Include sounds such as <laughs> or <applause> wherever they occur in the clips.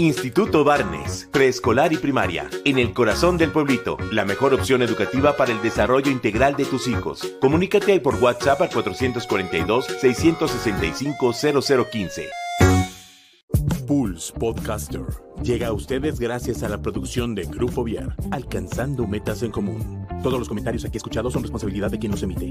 Instituto Barnes, preescolar y primaria, en el corazón del pueblito, la mejor opción educativa para el desarrollo integral de tus hijos. Comunícate por WhatsApp al 442-665-0015. Pulse Podcaster llega a ustedes gracias a la producción de Grupo Viar, alcanzando metas en común. Todos los comentarios aquí escuchados son responsabilidad de quien los emite.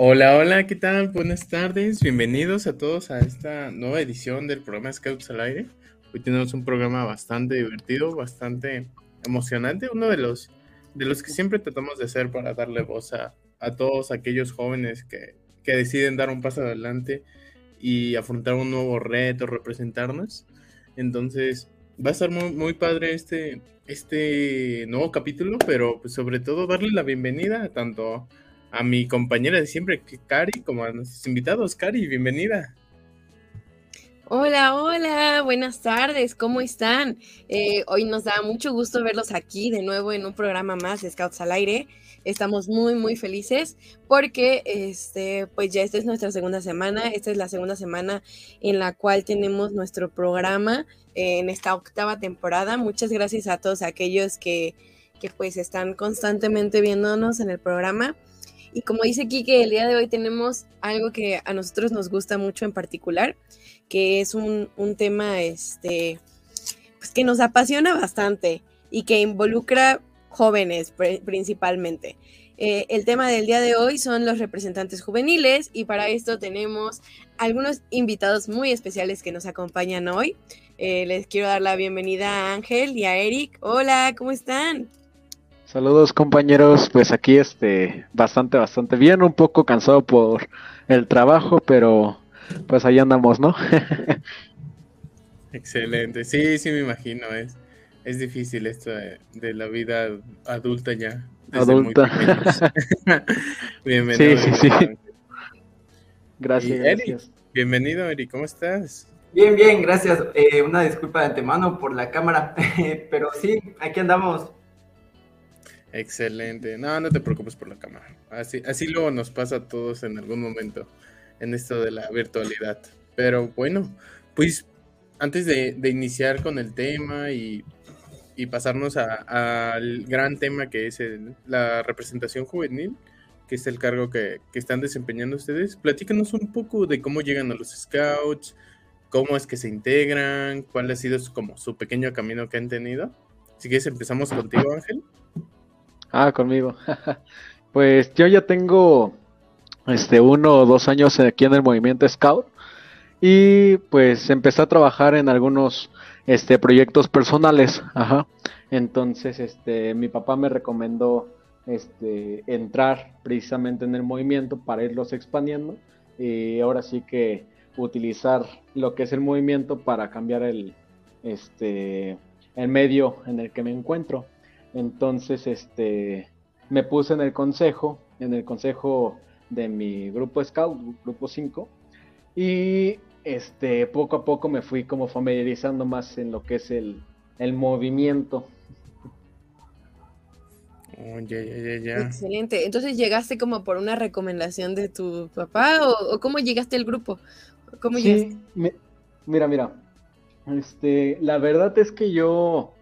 Hola, hola, ¿qué tal? Buenas tardes, bienvenidos a todos a esta nueva edición del programa Scouts al Aire. Hoy tenemos un programa bastante divertido, bastante emocionante, uno de los, de los que siempre tratamos de hacer para darle voz a, a todos aquellos jóvenes que, que, deciden dar un paso adelante y afrontar un nuevo reto, representarnos. Entonces, va a estar muy, muy padre este, este nuevo capítulo, pero pues sobre todo darle la bienvenida tanto a mi compañera de siempre, Cari, como a nuestros invitados. Cari, bienvenida. Hola, hola, buenas tardes, ¿cómo están? Eh, hoy nos da mucho gusto verlos aquí de nuevo en un programa más de Scouts al Aire. Estamos muy, muy felices porque, este, pues ya esta es nuestra segunda semana. Esta es la segunda semana en la cual tenemos nuestro programa en esta octava temporada. Muchas gracias a todos aquellos que, que pues están constantemente viéndonos en el programa. Y como dice Kike, el día de hoy tenemos algo que a nosotros nos gusta mucho en particular, que es un, un tema este, pues que nos apasiona bastante y que involucra jóvenes principalmente. Eh, el tema del día de hoy son los representantes juveniles y para esto tenemos algunos invitados muy especiales que nos acompañan hoy. Eh, les quiero dar la bienvenida a Ángel y a Eric. Hola, ¿cómo están? Saludos compañeros, pues aquí este bastante bastante bien, un poco cansado por el trabajo, pero pues ahí andamos, ¿no? <laughs> Excelente, sí, sí me imagino, es, es difícil esto de, la vida adulta ya. Adulta. <laughs> <laughs> Bienvenido. Sí, sí, sí. Gracias, Eric, Bienvenido, Eric, ¿cómo estás? Bien, bien, gracias. Eh, una disculpa de antemano por la cámara, pero sí, aquí andamos. Excelente. No, no te preocupes por la cámara. Así, así luego nos pasa a todos en algún momento en esto de la virtualidad. Pero bueno, pues antes de, iniciar con el tema y, pasarnos al gran tema que es la representación juvenil, que es el cargo que, están desempeñando ustedes, platícanos un poco de cómo llegan a los scouts, cómo es que se integran, cuál ha sido como su pequeño camino que han tenido. Si quieres empezamos contigo, Ángel. Ah, conmigo. <laughs> pues yo ya tengo este uno o dos años aquí en el movimiento Scout y pues empecé a trabajar en algunos este proyectos personales, ajá. Entonces, este mi papá me recomendó este entrar precisamente en el movimiento para irlos expandiendo y ahora sí que utilizar lo que es el movimiento para cambiar el este el medio en el que me encuentro. Entonces, este, me puse en el consejo, en el consejo de mi grupo Scout, grupo 5, y este, poco a poco me fui como familiarizando más en lo que es el, movimiento. Oh, ya, ya, ya, Excelente. Entonces llegaste como por una recomendación de tu papá o, cómo llegaste al grupo? ¿Cómo sí, mira, mira. Este, la verdad es que yo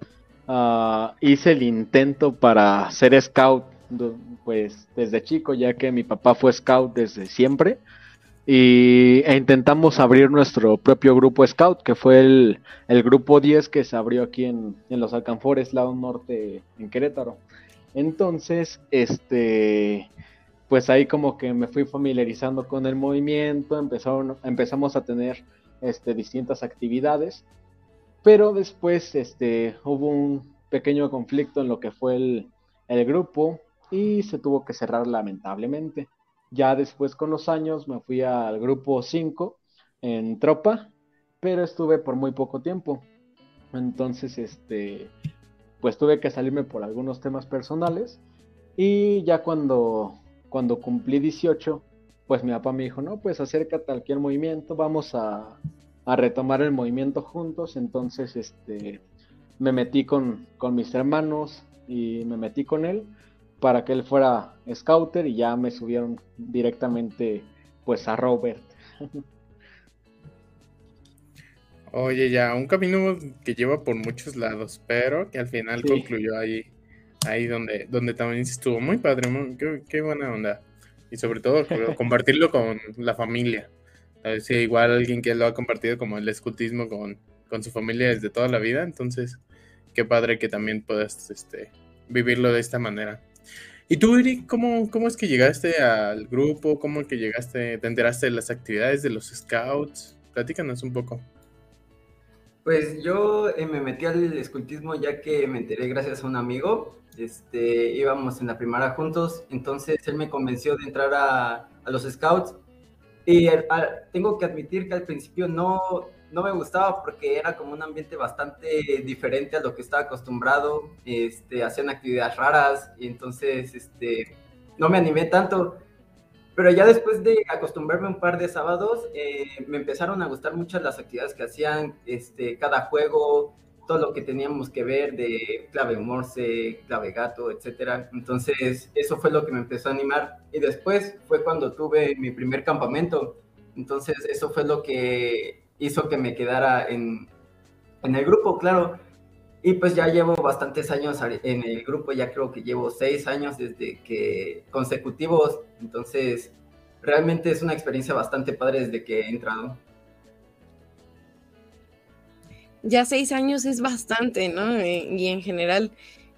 Ah, hice el intento para ser scout, pues desde chico, ya que mi papá fue scout desde siempre. Y, e intentamos abrir nuestro propio grupo scout, que fue el, grupo 10 que se abrió aquí en, los Alcanfores, lado norte, en Querétaro. Entonces, este, pues ahí como que me fui familiarizando con el movimiento, empezaron, empezamos a tener este, distintas actividades pero después este, hubo un pequeño conflicto en lo que fue el, grupo y se tuvo que cerrar lamentablemente. Ya después con los años me fui al grupo 5 en tropa, pero estuve por muy poco tiempo. Entonces, este, pues tuve que salirme por algunos temas personales y ya cuando, cuando cumplí 18, pues mi papá me dijo, no, pues acércate a cualquier movimiento, vamos a, a retomar el movimiento juntos. Entonces, este, me metí con, con mis hermanos y me metí con él para que él fuera scouter y ya me subieron directamente pues a Robert. <laughs> Oye, ya, un camino que lleva por muchos lados, pero que al final concluyó ahí, ahí donde, donde también estuvo muy padre, qué, buena onda. Y sobre todo <laughs> compartirlo con la familia. A ver si igual alguien que lo ha compartido como el escultismo con, con su familia desde toda la vida, entonces qué padre que también puedas este, vivirlo de esta manera. ¿Y tú, Eric, cómo, cómo es que llegaste al grupo? ¿Cómo es que llegaste, te enteraste de las actividades de los scouts? Platícanos un poco. Pues yo eh, me metí al escultismo ya que me enteré gracias a un amigo. Este, íbamos en la primaria juntos, entonces él me convenció de entrar a, a los scouts. Y tengo que admitir que al principio no, no me gustaba porque era como un ambiente bastante diferente a lo que estaba acostumbrado, este, hacían actividades raras y entonces este, no me animé tanto. Pero ya después de acostumbrarme un par de sábados, eh, me empezaron a gustar mucho las actividades que hacían, este, cada juego, todo lo que teníamos que ver de clave morse, clave gato, etcétera. Entonces, eso fue lo que me empezó a animar. Y después fue cuando tuve mi primer campamento. Entonces, eso fue lo que hizo que me quedara en, el grupo, claro. Y pues ya llevo bastantes años en el grupo, ya creo que llevo seis años desde que consecutivos, entonces realmente es una experiencia bastante padre desde que he entrado. Ya seis años es bastante, ¿no? Eh, y en general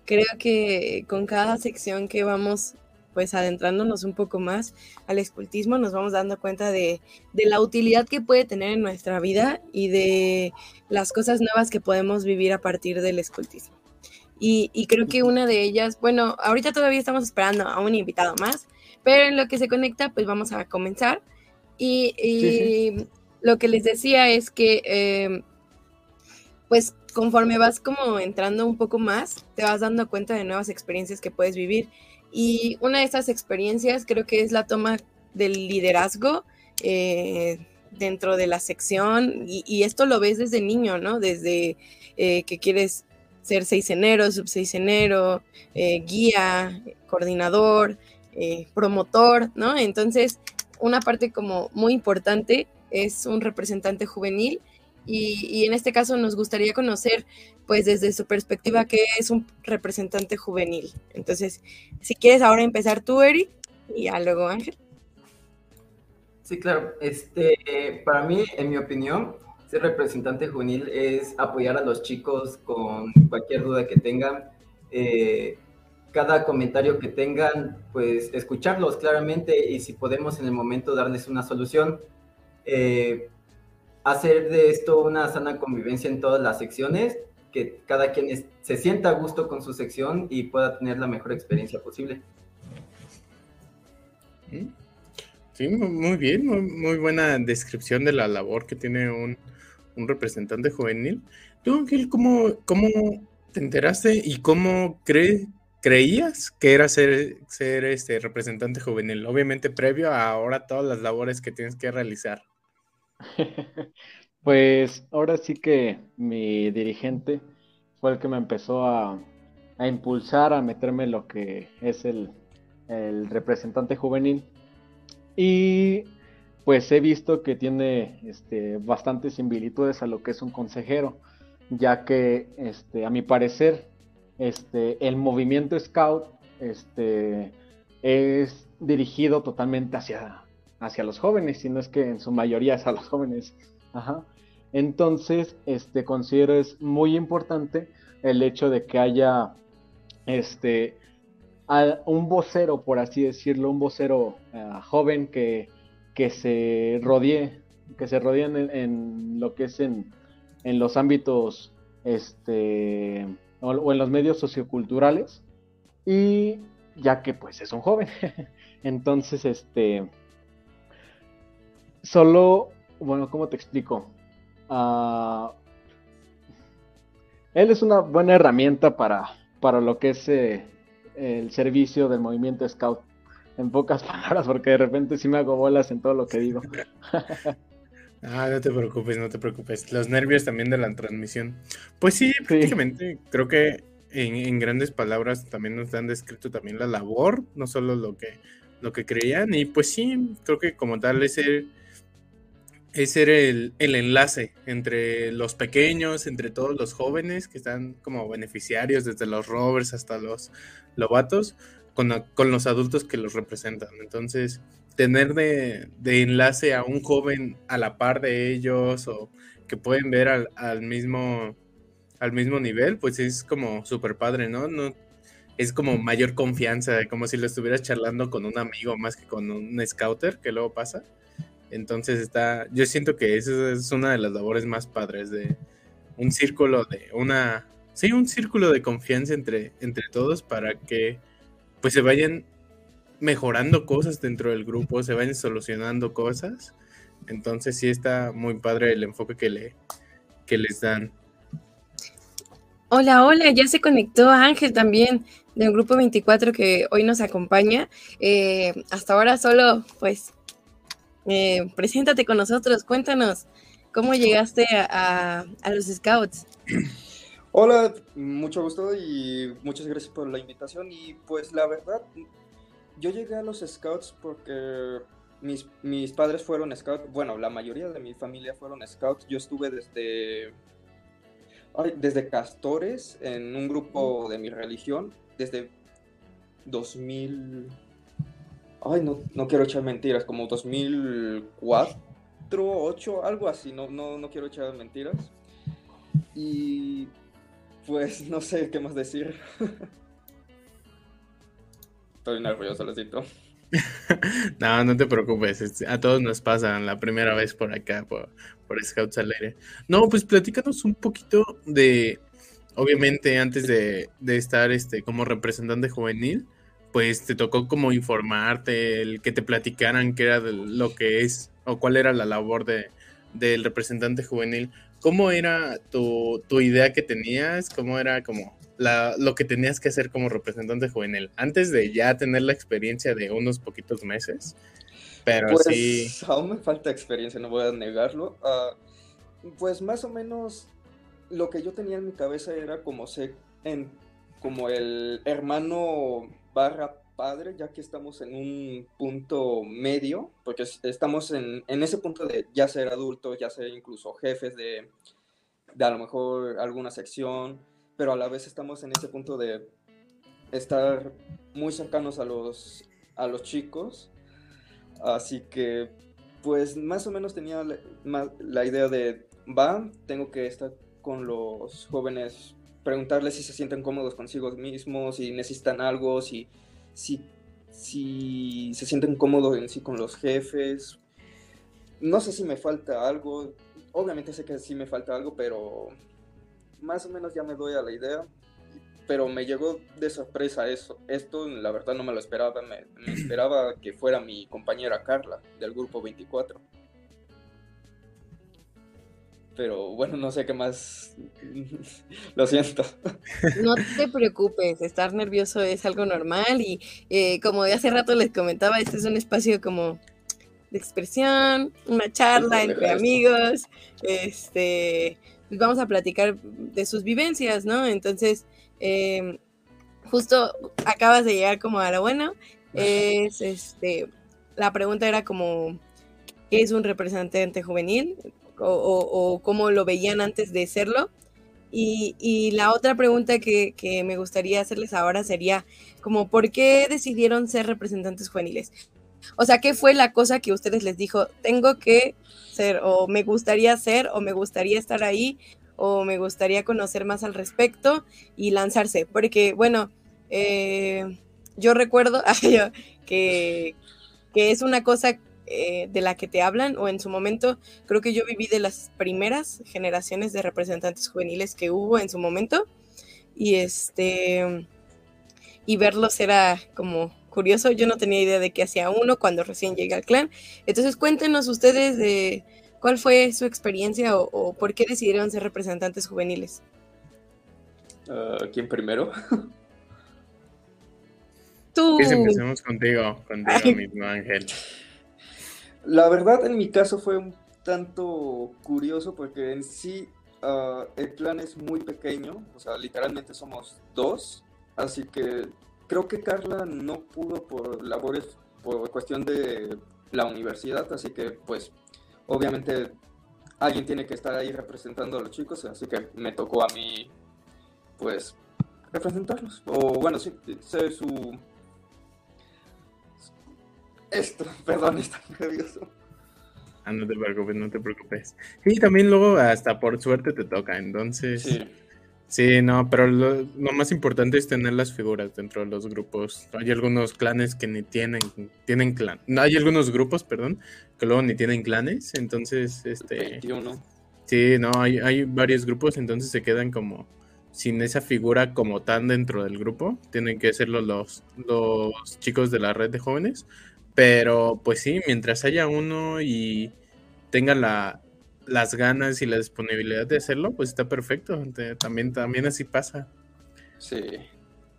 creo que con cada sección que vamos pues adentrándonos un poco más al escultismo, nos vamos dando cuenta de, la utilidad que puede tener en nuestra vida y de las cosas nuevas que podemos vivir a partir del escultismo. Y, creo que una de ellas, bueno, ahorita todavía estamos esperando a un invitado más, pero en lo que se conecta, pues vamos a comenzar. Y, lo que les decía es que, em, pues conforme vas como entrando un poco más, te vas dando cuenta de nuevas experiencias que puedes vivir. Y una de estas experiencias creo que es la toma del liderazgo eh, dentro de la sección y, esto lo ves desde niño, ¿no? Desde eh, que quieres ser seisenero, subseisenero, eh, guía, coordinador, promotor, ¿no? Entonces, una parte como muy importante es un representante juvenil y, en este caso nos gustaría conocer, pues desde su perspectiva, qué es un representante juvenil. Entonces, si quieres ahora empezar tú, Eric, y luego Ángel. Sí, claro. Este, para mí, en mi opinión, ser representante juvenil es apoyar a los chicos con cualquier duda que tengan. Eh, cada comentario que tengan, pues escucharlos claramente y si podemos en el momento darles una solución. Eh, hacer de esto una sana convivencia en todas las secciones, que cada quien se sienta a gusto con su sección y pueda tener la mejor experiencia posible. Sí, muy bien, muy, buena descripción de la labor que tiene un, representante juvenil. Tú, Ángel, ¿cómo, ¿cómo, te enteraste y cómo creías que era ser, ser este representante juvenil? Obviamente previo a ahora todas las labores que tienes que realizar. <laughs> Pues ahora sí que mi dirigente fue el que me empezó a, impulsar a meterme en lo que es el, representante juvenil. Y pues he visto que tiene este, bastantes similitudes a lo que es un consejero, ya que este, a mi parecer este, el movimiento scout este, es dirigido totalmente hacia, hacia los jóvenes, si no es que en su mayoría es a los jóvenes. Entonces, este, considero es muy importante el hecho de que haya este, un vocero, por así decirlo, un vocero eh, joven que, que, se rodee, que se rodeen en, lo que es en, en los ámbitos este, o, o, en los medios socioculturales y ya que pues es un joven. <laughs> Entonces, este, Solo, bueno, ¿cómo te explico? Ah, él es una buena herramienta para, para lo que es eh, el servicio del movimiento Scout. En pocas <laughs> palabras, porque de repente sí me hago bolas en todo lo que digo. <laughs> Ah, no te preocupes, no te preocupes. Los nervios también de la transmisión. Pues sí, prácticamente creo que en, grandes palabras también nos han descrito también la labor, no solo lo que, lo que creían. Y pues sí, creo que como tal es el, es ser el, enlace entre los pequeños, entre todos los jóvenes que están como beneficiarios, desde los rovers hasta los lobatos, con, los adultos que los representan. Entonces, tener de, enlace a un joven a la par de ellos o que pueden ver al, mismo al mismo nivel, pues es como súper padre, ¿no? ¿no? Es como mayor confianza, como si lo estuvieras charlando con un amigo más que con un scouter, que luego pasa. Entonces está, yo siento que esa es una de las labores más padres de un círculo de una, sí, un círculo de confianza entre, entre todos para que pues se vayan mejorando cosas dentro del grupo, se vayan solucionando cosas. Entonces sí está muy padre el enfoque que, le, que les dan. Hola, hola, ya se conectó Ángel también del grupo 24 que hoy nos acompaña. Eh, hasta ahora solo, pues, eh, preséntate con nosotros, cuéntanos cómo llegaste a, a los Scouts. Hola, mucho gusto y muchas gracias por la invitación. Y pues la verdad, yo llegué a los scouts porque mis, mis padres fueron scouts, bueno, la mayoría de mi familia fueron scouts. Yo estuve desde, desde castores en un grupo de mi religión, desde 2000, ay, no, no quiero echar mentiras, como 2004, 2008, algo así, no, no, no quiero echar mentiras. Y pues <laughs> no sé qué más decir. <laughs> Estoy nervioso, lo siento. <laughs> no, no te preocupes. A todos nos pasa la primera vez por acá, por, por Scouts al aire. No, pues platícanos un poquito de. Obviamente, antes de, estar este, como representante juvenil, pues te tocó como informarte, el que te platicaran qué era lo que es o cuál era la labor de, del representante juvenil. ¿Cómo era tu, tu idea que tenías? ¿Cómo era como lo que tenías que hacer como representante juvenil, antes de ya tener la experiencia de unos poquitos meses. Pero pues, sí. Aún me falta experiencia, no voy a negarlo. Ah, pues más o menos lo que yo tenía en mi cabeza era como ser en, como el hermano barra padre, ya que estamos en un punto medio, porque estamos en, en ese punto de ya ser adultos, ya ser incluso jefes de, de a lo mejor alguna sección, pero a la vez estamos en ese punto de estar muy cercanos a los, a los chicos. Así que, pues más o menos tenía la, idea de, va, tengo que estar con los jóvenes, preguntarles si se sienten cómodos consigo mismos, si necesitan algo, si, si, si se sienten cómodos en sí con los jefes. No sé si me falta algo, obviamente sé que sí me falta algo, pero más o menos ya me doy a la idea, pero me llegó de sorpresa eso. Esto, la verdad, no me lo esperaba. Me, esperaba que fuera mi compañera Carla del grupo 24. Pero bueno, no sé qué más. <laughs> lo siento. No te preocupes, estar nervioso es algo normal y eh, como de hace rato les comentaba, este es un espacio como de expresión, una charla entre amigos, este, pues vamos a platicar de sus vivencias, ¿no? Entonces, em, justo acabas de llegar como a lo bueno, es este, la pregunta era como, ¿qué es un representante juvenil? O, cómo lo veían antes de serlo. Y, la otra pregunta que, que, me gustaría hacerles ahora sería como, ¿por qué decidieron ser representantes juveniles? O sea, ¿qué fue la cosa que ustedes les dijo? Tengo que ser, o me gustaría ser, o me gustaría estar ahí, o me gustaría conocer más al respecto y lanzarse. Porque, bueno, eh, yo recuerdo <laughs> que, que, es una cosa eh, de la que te hablan, o en su momento, creo que yo viví de las primeras generaciones de representantes juveniles que hubo en su momento. Y este y verlos era como curioso. Yo no tenía idea de qué hacía uno cuando recién llegué al clan. Entonces cuéntenos ustedes de cuál fue su experiencia o, por qué decidieron ser representantes juveniles. Ah, ¿Quién primero? Tú. Pues empecemos contigo, contigo mismo, Ángel. La verdad, en mi caso fue un tanto curioso porque en sí ah, el plan es muy pequeño, o sea, literalmente somos dos, así que creo que Carla no pudo por labores, por cuestión de la universidad, así que pues obviamente alguien tiene que estar ahí representando a los chicos, así que me tocó a mí pues representarlos, o bueno, sí, ser su... Esto, perdón, está nervioso. Ah, no te preocupes, no te preocupes. Y también luego hasta por suerte te toca, entonces... Sí. Sí, no, pero lo, lo, más importante es tener las figuras dentro de los grupos. Hay algunos clanes que ni tienen, tienen clan. No, hay algunos grupos, perdón, que luego ni tienen clanes, entonces, este... 21. Sí, no, hay, hay varios grupos, entonces se quedan como sin esa figura como tan dentro del grupo. Tienen que serlo los, los chicos de la red de jóvenes. Pero pues sí, mientras haya uno y tenga la, las ganas y la disponibilidad de hacerlo, pues está perfecto. También, también así pasa. Sí.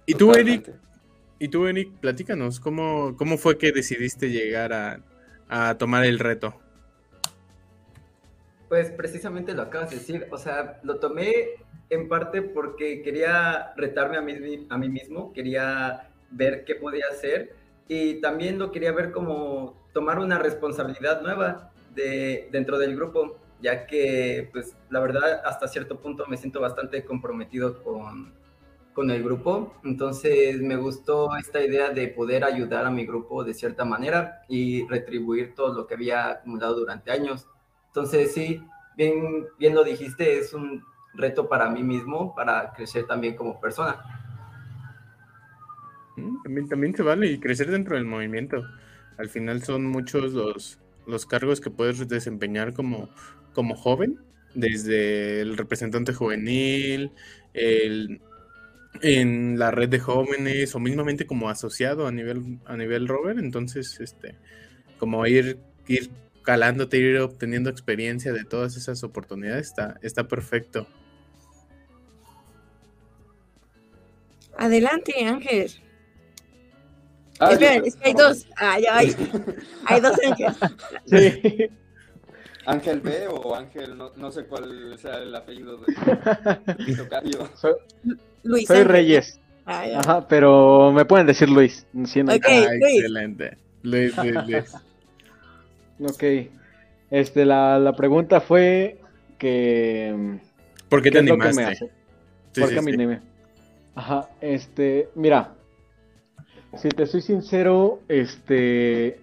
¿Y tú, Eric? ¿Y tú, Eric? Platícanos, ¿cómo, cómo fue que decidiste llegar a, a tomar el reto? Pues precisamente lo acabas de decir, o sea, lo tomé en parte porque quería retarme a mí, a mí mismo, quería ver qué podía hacer y también lo quería ver como tomar una responsabilidad nueva de, dentro del grupo, ya que pues la verdad hasta cierto punto me siento bastante comprometido con, con el grupo, entonces me gustó esta idea de poder ayudar a mi grupo de cierta manera y retribuir todo lo que había acumulado durante años. Entonces sí, bien, bien lo dijiste, es un reto para mí mismo, para crecer también como persona. También, también se vale y crecer dentro del movimiento. Al final son muchos los, los cargos que puedes desempeñar como, como joven, desde el representante juvenil, el, en la red de jóvenes o mismamente como asociado a nivel, a nivel rover. Entonces, este, como ir, ir calándote, ir obteniendo experiencia de todas esas oportunidades, está, está perfecto. Adelante, Ángel. Ah, Esperen, es que hay dos. Ah, ya hay. <laughs> hay dos ángeles. Sí. Ángel B o Ángel, no, no, sé cuál sea el apellido de Tocayo. <laughs> Soy, Luis soy Reyes. Ah, Ajá, pero me pueden decir Luis. Si no okay, ah, Luis. Excelente. Luis, Luis, Luis. <laughs> ok. Este, la, la pregunta fue que. ¿Por qué, ¿qué te animaste? me hace? Sí, ¿Por qué sí, me animé? Ajá, este, mira, si te soy sincero, este,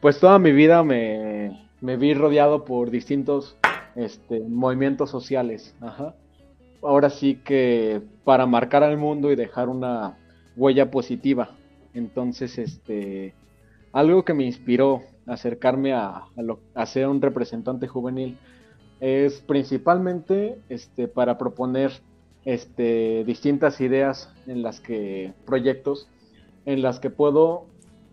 pues toda mi vida me, vi rodeado por distintos este, movimientos sociales. Ajá. Ahora sí que para marcar al mundo y dejar una huella positiva. Entonces, este, algo que me inspiró acercarme a ser un representante juvenil es principalmente este, para proponer este, distintas ideas en las que, proyectos, en las que puedo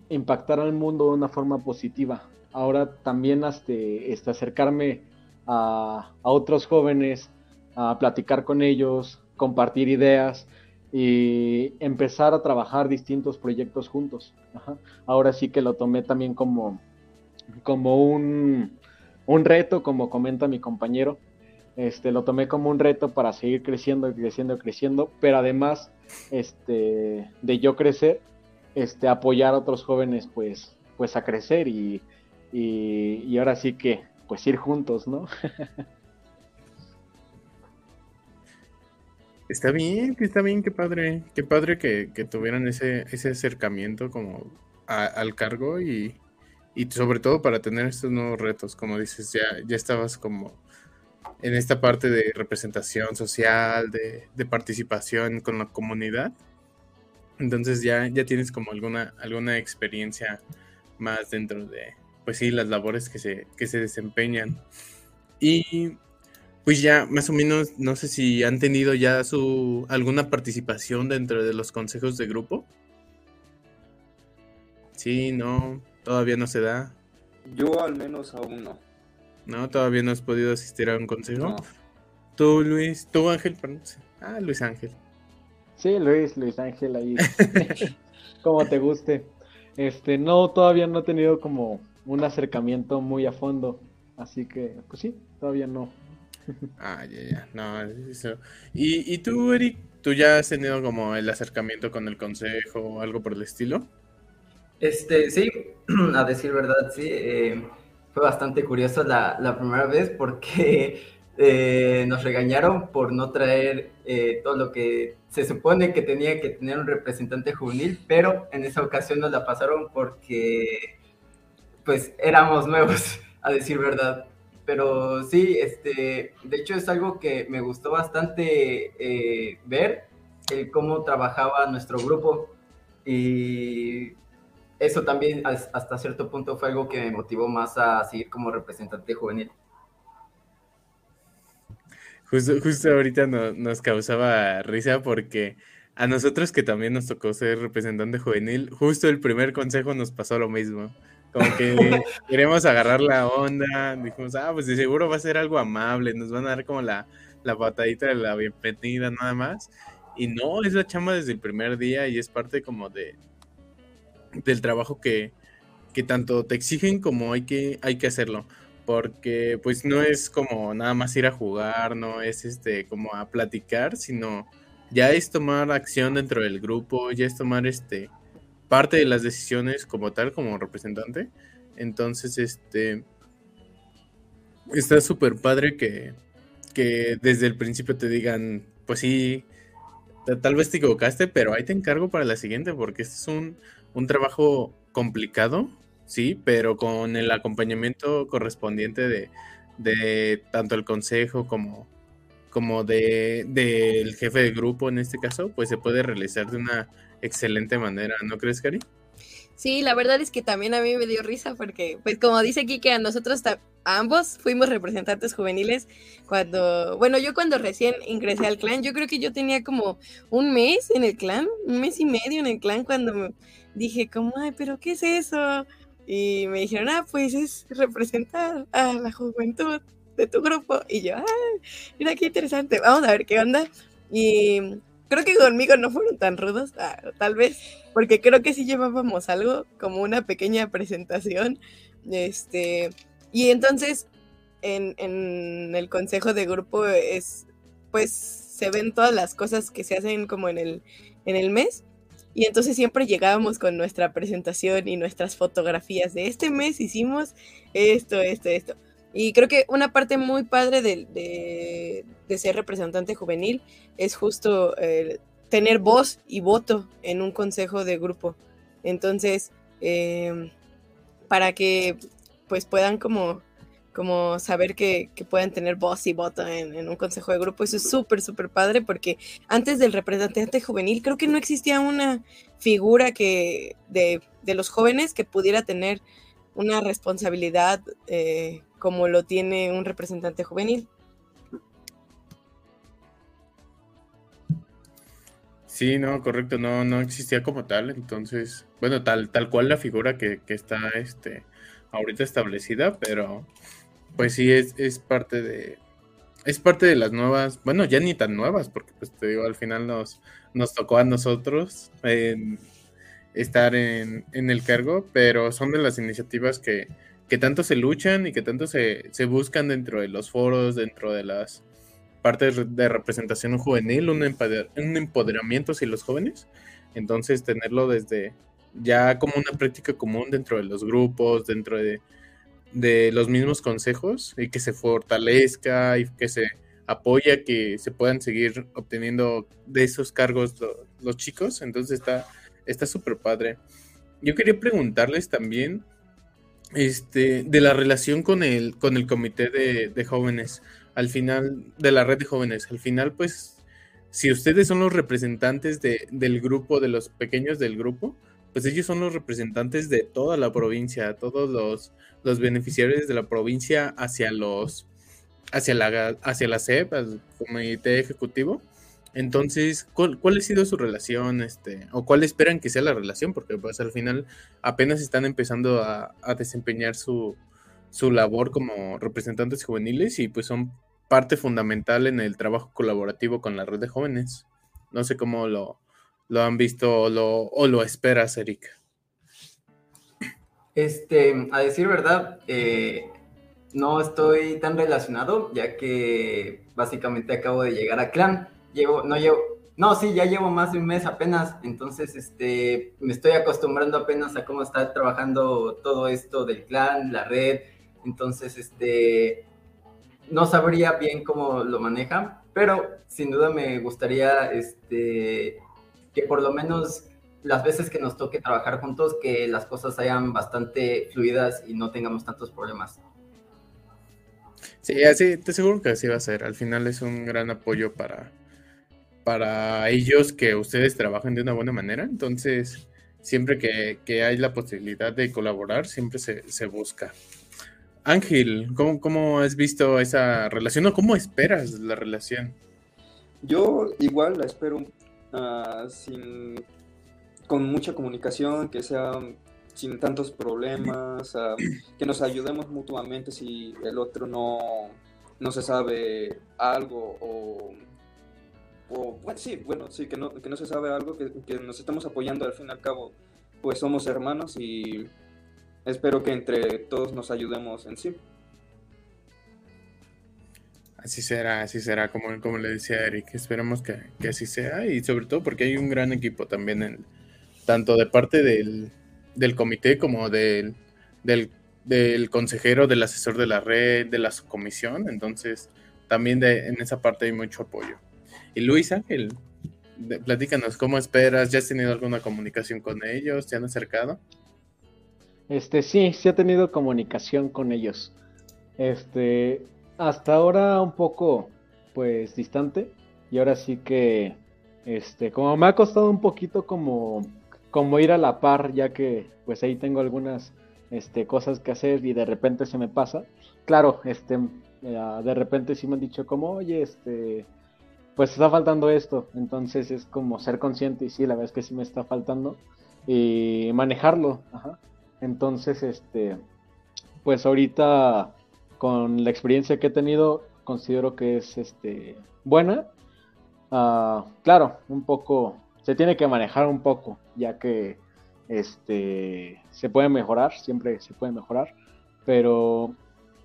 impactar al mundo de una forma positiva. Ahora también hasta, este, acercarme a, otros jóvenes, a platicar con ellos, compartir ideas y empezar a trabajar distintos proyectos juntos. Ahora sí que lo tomé también como, como un, un reto, como comenta mi compañero, este, lo tomé como un reto para seguir creciendo, creciendo, creciendo, pero además este, de yo crecer, este, apoyar a otros jóvenes pues, pues a crecer y, y, y ahora sí que pues ir juntos, ¿no? <laughs> Está bien, está bien, qué padre, qué padre que, que tuvieran ese, ese acercamiento como al cargo y, y sobre todo para tener estos nuevos retos, como dices, ya, ya estabas como en esta parte de representación social, de, de, participación con la comunidad. Entonces ya, ya tienes como alguna, alguna experiencia más dentro de, pues sí, las labores que se, que se desempeñan. Y pues ya más o menos, no sé si han tenido ya su alguna participación dentro de los consejos de grupo. Sí, no, todavía no se da. Yo al menos aún no. ¿no? Todavía no has podido asistir a un consejo. No. Tú, Luis, tú, Ángel, perdón. Ah, Luis Ángel. Sí, Luis, Luis Ángel, ahí. <laughs> como te guste. Este, no, todavía no he tenido como un acercamiento muy a fondo. Así que, pues sí, todavía no. Ah, ya, ya. No, eso. ¿Y, ¿Y tú, Eric? ¿Tú ya has tenido como el acercamiento con el consejo o algo por el estilo? Este, sí, <clears throat> a decir verdad, sí. Eh, fue bastante curioso la, la, primera vez porque <laughs> eh, nos regañaron por no traer eh, todo lo que se supone que tenía que tener un representante juvenil, pero en esa ocasión nos la pasaron porque pues éramos nuevos, <laughs> a decir verdad. Pero sí, este, de hecho es algo que me gustó bastante eh, ver, cómo trabajaba nuestro grupo y eso también hasta cierto punto fue algo que me motivó más a seguir como representante juvenil. Justo, justo ahorita nos causaba risa porque a nosotros que también nos tocó ser representante juvenil, justo el primer consejo nos pasó lo mismo. Como que <laughs> queremos agarrar la onda, dijimos, ah, pues de seguro va a ser algo amable, nos van a dar como la, la patadita de la bienvenida nada más. Y no, es la chamba desde el primer día y es parte como de del trabajo que, que tanto te exigen como hay que, hay que hacerlo porque pues no es como nada más ir a jugar, no es este como a platicar, sino ya es tomar acción dentro del grupo, ya es tomar este parte de las decisiones como tal, como representante. Entonces, este está súper padre que, que desde el principio te digan, pues sí, tal vez te equivocaste, pero ahí te encargo para la siguiente, porque este es un, un trabajo complicado, sí, pero con el acompañamiento correspondiente de, tanto el consejo como, como de, del jefe de grupo en este caso, pues se puede realizar de una excelente manera, ¿no crees, Cari? Sí, la verdad es que también a mí me dio risa porque, pues como dice que a nosotros ambos fuimos representantes juveniles cuando, bueno, yo cuando recién ingresé al clan, yo creo que yo tenía como un mes en el clan, un mes y medio en el clan cuando dije como, ay, pero ¿qué es eso? Y me dijeron, ah, pues es representar a la juventud de tu grupo. Y yo, ah, mira qué interesante, vamos a ver qué onda. Y creo que conmigo no fueron tan rudos, ah, tal vez, porque creo que sí llevábamos algo, como una pequeña presentación. Este, y entonces, en, en el consejo de grupo es, pues, se ven todas las cosas que se hacen como en el, en el mes y entonces siempre llegábamos con nuestra presentación y nuestras fotografías de este mes hicimos esto, esto, esto. Y creo que una parte muy padre de, de, ser representante juvenil es justo eh, tener voz y voto en un consejo de grupo. Entonces, em, para que pues puedan como como saber que, que pueden tener voz y voto en, un consejo de grupo. Eso es súper, súper padre porque antes del representante juvenil creo que no existía una figura que de, los jóvenes que pudiera tener una responsabilidad eh, como lo tiene un representante juvenil. Sí, no, correcto, no, no existía como tal, entonces, bueno, tal, tal cual la figura que, que está este, ahorita establecida, pero pues sí, es, es parte de. Es parte de las nuevas. Bueno, ya ni tan nuevas, porque pues te digo, al final nos, nos tocó a nosotros estar en, el cargo, pero son de las iniciativas que, tanto se luchan y que tanto se, buscan dentro de los foros, dentro de las partes de representación juvenil, un, un empoderamiento hacia los jóvenes. Entonces, tenerlo desde ya como una práctica común dentro de los grupos, dentro de de los mismos consejos y que se fortalezca y que se apoya que se puedan seguir obteniendo de esos cargos los chicos. Entonces está está súper padre. Yo quería preguntarles también este, de la relación con el, con el comité de, jóvenes, al final, de la red de jóvenes. Al final, pues, si ustedes son los representantes del grupo, de los pequeños del grupo, pues ellos son los representantes de toda la provincia, todos los, los beneficiarios de la provincia hacia los hacia la hacia la CEP, al comité ejecutivo. Entonces, ¿cuál, ha sido su relación? Este, o cuál esperan que sea la relación? Porque pues al final apenas están empezando a, desempeñar su, su labor como representantes juveniles y pues son parte fundamental en el trabajo colaborativo con la red de jóvenes. No sé cómo lo, lo han visto o lo, o lo esperas, Eric. Este, a decir verdad, eh, no estoy tan relacionado, ya que básicamente acabo de llegar a Clan. Llevo, no llevo, no, sí, ya llevo más de un mes apenas, entonces este, me estoy acostumbrando apenas a cómo está trabajando todo esto del clan, la red, entonces este, no sabría bien cómo lo manejan, pero sin duda me gustaría este, que por lo menos las veces que nos toque trabajar juntos, que las cosas sean bastante fluidas y no tengamos tantos problemas. Sí, así, te aseguro que así va a ser. Al final es un gran apoyo para, para ellos que ustedes trabajen de una buena manera. Entonces, siempre que, hay la posibilidad de colaborar, siempre se, busca. Ángel, ¿cómo, ¿cómo, has visto esa relación o cómo esperas la relación? Yo igual la espero uh, sin, con mucha comunicación, que sea sin tantos problemas, que nos ayudemos mutuamente si el otro no, no se sabe algo o, bueno, sí, bueno, sí, que no, que no se sabe algo, que, que, nos estamos apoyando al fin y al cabo, pues somos hermanos y espero que entre todos nos ayudemos en sí. Así será, así será, como, como le decía Eric, esperemos que, que así sea y sobre todo porque hay un gran equipo también en, tanto de parte del, del comité como del, del, consejero, del asesor de la red, de la comisión. Entonces, también de, en esa parte hay mucho apoyo. Y Luis Ángel, platícanos, ¿cómo esperas? ¿Ya has tenido alguna comunicación con ellos? ¿Te han acercado? Este, sí, sí he tenido comunicación con ellos. Este, hasta ahora un poco, pues, distante. Y ahora sí que, este, como me ha costado un poquito como como ir a la par, ya que pues ahí tengo algunas este, cosas que hacer y de repente se me pasa. Claro, este, eh, de repente sí me han dicho como, oye, este, pues está faltando esto. Entonces es como ser consciente y sí, la verdad es que sí me está faltando y manejarlo. Entonces, este, pues ahorita con la experiencia que he tenido, considero que es este, buena. Ah, claro, un poco se tiene que manejar un poco, ya que este se puede mejorar, siempre se puede mejorar, pero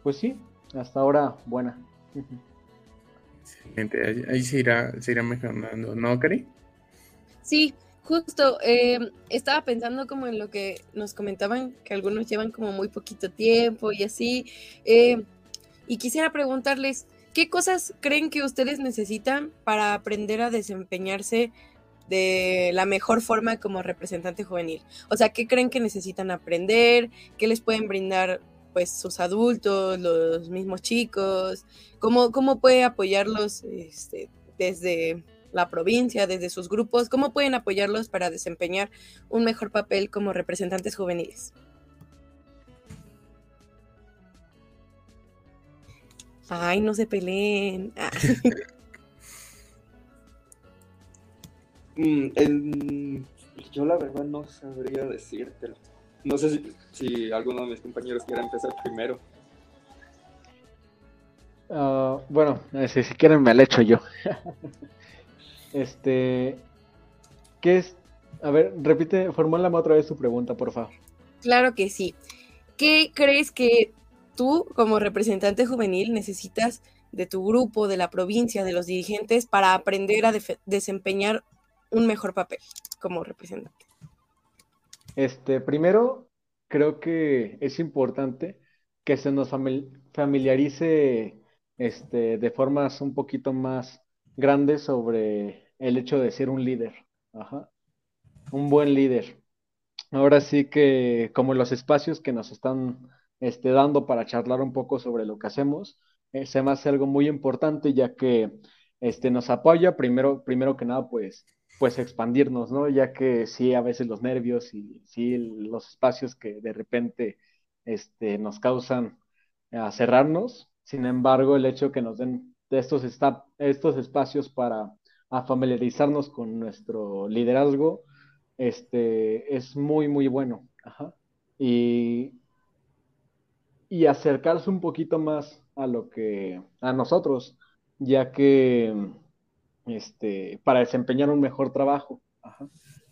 pues sí, hasta ahora buena. Excelente, ahí se irá, se irá mejorando, ¿no, Cari? Sí, justo, eh, estaba pensando como en lo que nos comentaban, que algunos llevan como muy poquito tiempo y así, eh, y quisiera preguntarles, ¿qué cosas creen que ustedes necesitan para aprender a desempeñarse de la mejor forma como representante juvenil. O sea, ¿qué creen que necesitan aprender? ¿Qué les pueden brindar pues sus adultos, los mismos chicos? ¿Cómo, cómo puede apoyarlos este, desde la provincia, desde sus grupos? ¿Cómo pueden apoyarlos para desempeñar un mejor papel como representantes juveniles? Ay, no se peleen. <laughs> Mm, yo la verdad no sabría decírtelo. No sé si, alguno de mis compañeros quiera empezar primero. Ah, bueno, si, si quieren me hecho yo. <laughs> este, ¿qué es? A ver, repite, formúlame otra vez tu pregunta, por favor. Claro que sí. ¿Qué crees que tú, como representante juvenil, necesitas de tu grupo, de la provincia, de los dirigentes, para aprender a desempeñar un mejor papel como representante? Este, primero, creo que es importante que se nos familiarice este, de formas un poquito más grandes sobre el hecho de ser un líder. Un buen líder. Ahora sí que como los espacios que nos están este, dando para charlar un poco sobre lo que hacemos, eh, se me hace algo muy importante ya que este, nos apoya primero, primero que nada pues pues expandirnos, ¿no? Ya que sí, a veces los nervios y sí, los espacios que de repente este, nos causan a cerrarnos, sin embargo, el hecho que nos den estos, estos espacios para familiarizarnos con nuestro liderazgo este, es muy, muy bueno. Y, y acercarse un poquito más a lo que, a nosotros, ya que este, para desempeñar un mejor trabajo,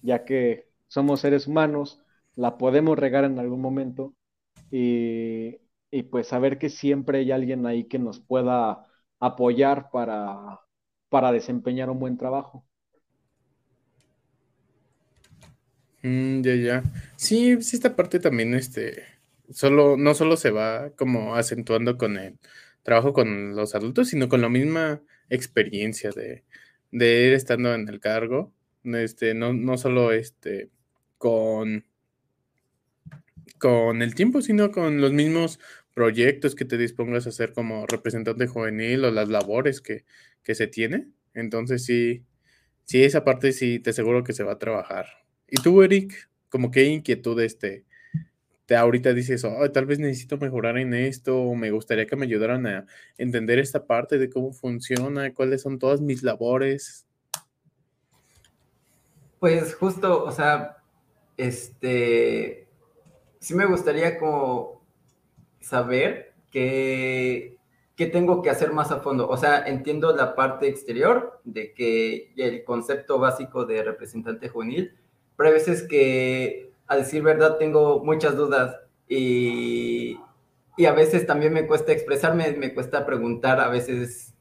ya que somos seres humanos, la podemos regar en algún momento y, y pues saber que siempre hay alguien ahí que nos pueda apoyar para, para desempeñar un buen trabajo. Mm, ya, ya. Sí, sí, esta parte también, este, solo, no solo se va como acentuando con el trabajo con los adultos, sino con la misma experiencia de, de ir estando en el cargo. Este, no, no solo este, con, con el tiempo, sino con los mismos proyectos que te dispongas a hacer como representante juvenil o las labores que, que se tiene. Entonces sí, sí, esa parte sí te aseguro que se va a trabajar. ¿Y tú, Eric? Como qué inquietud este, te ahorita dices, oh, tal vez necesito mejorar en esto, o me gustaría que me ayudaran a entender esta parte de cómo funciona, cuáles son todas mis labores. Pues justo, o sea, este, sí me gustaría como saber qué, qué tengo que hacer más a fondo. O sea, entiendo la parte exterior de que el concepto básico de representante juvenil, pero hay veces que, a decir verdad, tengo muchas dudas y, y a veces también me cuesta expresarme, me cuesta preguntar a veces